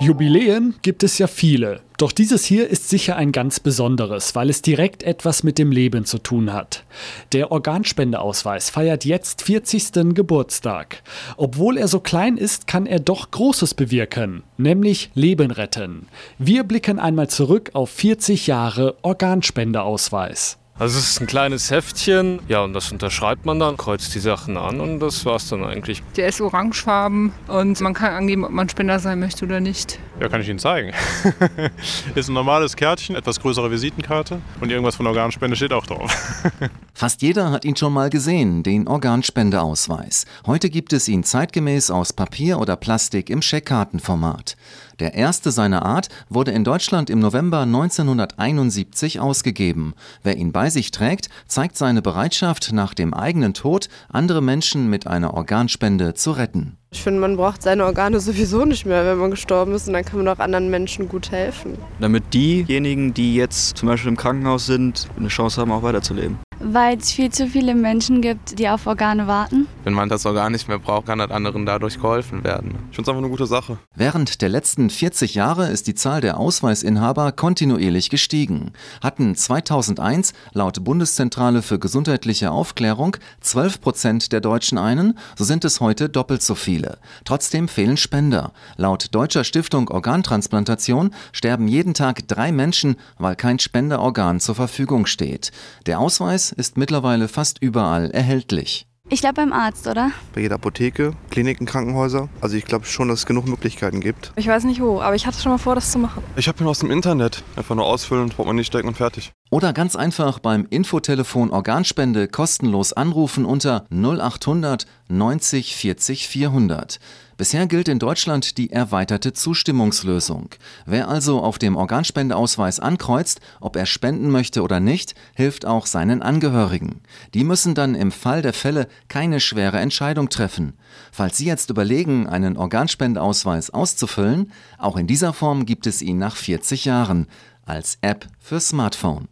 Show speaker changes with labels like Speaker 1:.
Speaker 1: Jubiläen gibt es ja viele. Doch dieses hier ist sicher ein ganz besonderes, weil es direkt etwas mit dem Leben zu tun hat. Der Organspendeausweis feiert jetzt 40. Geburtstag. Obwohl er so klein ist, kann er doch Großes bewirken, nämlich Leben retten. Wir blicken einmal zurück auf 40 Jahre Organspendeausweis.
Speaker 2: Also es ist ein kleines Heftchen, ja, und das unterschreibt man dann, kreuzt die Sachen an und das war's dann eigentlich.
Speaker 3: Der ist orangefarben und man kann angeben, ob man Spender sein möchte oder nicht.
Speaker 4: Ja, kann ich Ihnen zeigen. ist ein normales Kärtchen, etwas größere Visitenkarte und irgendwas von Organspende steht auch drauf.
Speaker 5: Fast jeder hat ihn schon mal gesehen, den Organspendeausweis. Heute gibt es ihn zeitgemäß aus Papier oder Plastik im Scheckkartenformat. Der erste seiner Art wurde in Deutschland im November 1971 ausgegeben. Wer ihn bei sich trägt, zeigt seine Bereitschaft, nach dem eigenen Tod andere Menschen mit einer Organspende zu retten.
Speaker 6: Ich finde, man braucht seine Organe sowieso nicht mehr, wenn man gestorben ist und dann kann man auch anderen Menschen gut helfen.
Speaker 7: Damit diejenigen, die jetzt zum Beispiel im Krankenhaus sind, eine Chance haben, auch weiterzuleben.
Speaker 8: Weil es viel zu viele Menschen gibt, die auf Organe warten.
Speaker 9: Wenn man das Organ nicht mehr braucht, kann das anderen dadurch geholfen werden.
Speaker 4: Ich finde es einfach eine gute Sache.
Speaker 5: Während der letzten 40 Jahre ist die Zahl der Ausweisinhaber kontinuierlich gestiegen. Hatten 2001 laut Bundeszentrale für gesundheitliche Aufklärung 12 Prozent der Deutschen einen, so sind es heute doppelt so viele. Trotzdem fehlen Spender. Laut Deutscher Stiftung Organtransplantation sterben jeden Tag drei Menschen, weil kein Spenderorgan zur Verfügung steht. Der Ausweis ist mittlerweile fast überall erhältlich.
Speaker 8: Ich glaube beim Arzt, oder?
Speaker 10: Bei jeder Apotheke, Kliniken, Krankenhäuser. Also ich glaube schon, dass es genug Möglichkeiten gibt.
Speaker 11: Ich weiß nicht wo, aber ich hatte schon mal vor, das zu machen.
Speaker 4: Ich habe ihn aus dem Internet. Einfach nur ausfüllen, Portemonnaie stecken und fertig.
Speaker 5: Oder ganz einfach beim Infotelefon Organspende kostenlos anrufen unter 0800 90 40 400. Bisher gilt in Deutschland die erweiterte Zustimmungslösung. Wer also auf dem Organspendeausweis ankreuzt, ob er spenden möchte oder nicht, hilft auch seinen Angehörigen. Die müssen dann im Fall der Fälle keine schwere Entscheidung treffen. Falls Sie jetzt überlegen, einen Organspendeausweis auszufüllen, auch in dieser Form gibt es ihn nach 40 Jahren als App für Smartphone.